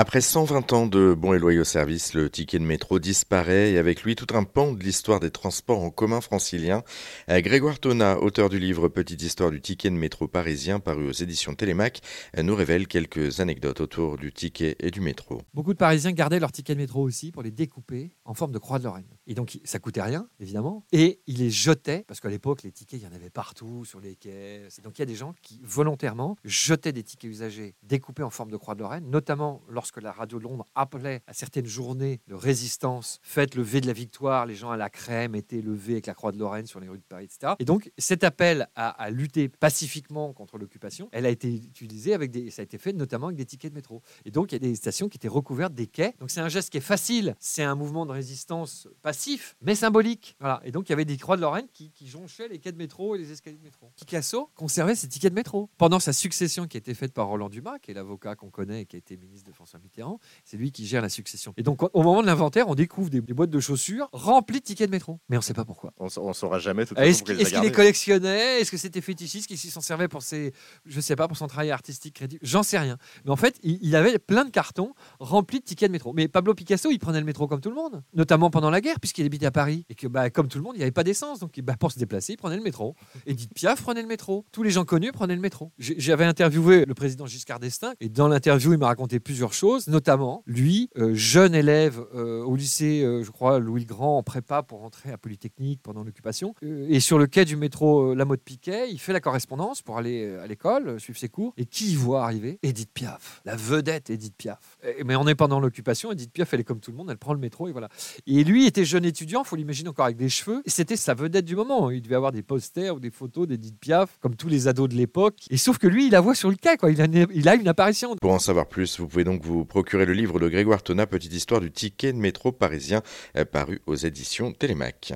Après 120 ans de bons et loyaux services, le ticket de métro disparaît et avec lui tout un pan de l'histoire des transports en commun franciliens. Grégoire Tona, auteur du livre Petite histoire du ticket de métro parisien paru aux éditions Télémac, nous révèle quelques anecdotes autour du ticket et du métro. Beaucoup de Parisiens gardaient leur ticket de métro aussi pour les découper en forme de croix de Lorraine. Et donc ça coûtait rien, évidemment, et ils les jetaient parce qu'à l'époque les tickets il y en avait partout sur les quais. Donc il y a des gens qui volontairement jetaient des tickets usagés découpés en forme de croix de Lorraine, notamment lorsque la radio de Londres appelait à certaines journées de résistance, faites le de la victoire, les gens à la crème étaient levés avec la croix de Lorraine sur les rues de Paris, etc. Et donc cet appel à, lutter pacifiquement contre l'occupation, elle a été utilisée avec des, ça a été fait notamment avec des tickets de métro. Et donc il y a des stations qui étaient recouvertes des quais. Donc c'est un geste qui est facile, c'est un mouvement de résistance passif, mais symbolique. Voilà. Et donc il y avait des croix de Lorraine qui, qui jonchaient les quais de métro et les escaliers de métro. Picasso conservait ses tickets de métro pendant sa succession qui a été faite par Roland Dumas, qui est l'avocat qu'on connaît et qui a été ministre de François Mitterrand c'est lui qui gère la succession. Et donc, au moment de l'inventaire, on découvre des, boîtes de chaussures remplies de tickets de métro. Mais on ne sait pas pourquoi. On ne saura jamais tout Est-ce qu'il les, collectionnait? Est-ce que c'était fétichiste? Qu'il s'en servait pour ses, je sais pas, pour son travail artistique crédit J'en sais rien. Mais en fait, il, avait plein de cartons remplis de tickets de métro. Mais Pablo Picasso, il prenait le métro comme tout le monde, notamment pendant la guerre, puisqu'il habitait à Paris. Et que, bah, comme tout le monde, il n'y avait pas d'essence. Donc, bah, pour se déplacer, il prenait le métro. Edith Piaf prenait le métro. Tous les gens connus prenaient le métro. J'avais interviewé le président Giscard d'Estaing. Et dans l'interview, il m'a raconté plusieurs choses, notamment lui euh, jeune élève euh, au lycée, euh, je crois, Louis le Grand, en prépa pour rentrer à Polytechnique pendant l'occupation. et sur le quai du métro La Motte Piquet, il fait la correspondance pour aller à l'école, suivre ses cours. Et qui voit arriver? Edith Piaf, la vedette Edith Piaf. mais on est pendant l'occupation, Edith Piaf, elle est comme tout le monde, elle prend le métro et voilà. Et lui était jeune étudiant, faut l'imaginer encore avec des cheveux. Et c'était sa vedette du moment. Il devait avoir des posters ou des photos d'Edith Piaf, comme tous les ados de l'époque. Et sauf que lui, il la voit sur le quai, quoi. Il a, il a une apparition. Pour en savoir plus, vous pouvez donc vous procurer le livre de Grégoire Tona, Petite histoire du ticket de métro parisien, euh, paru aux éditions Télémac.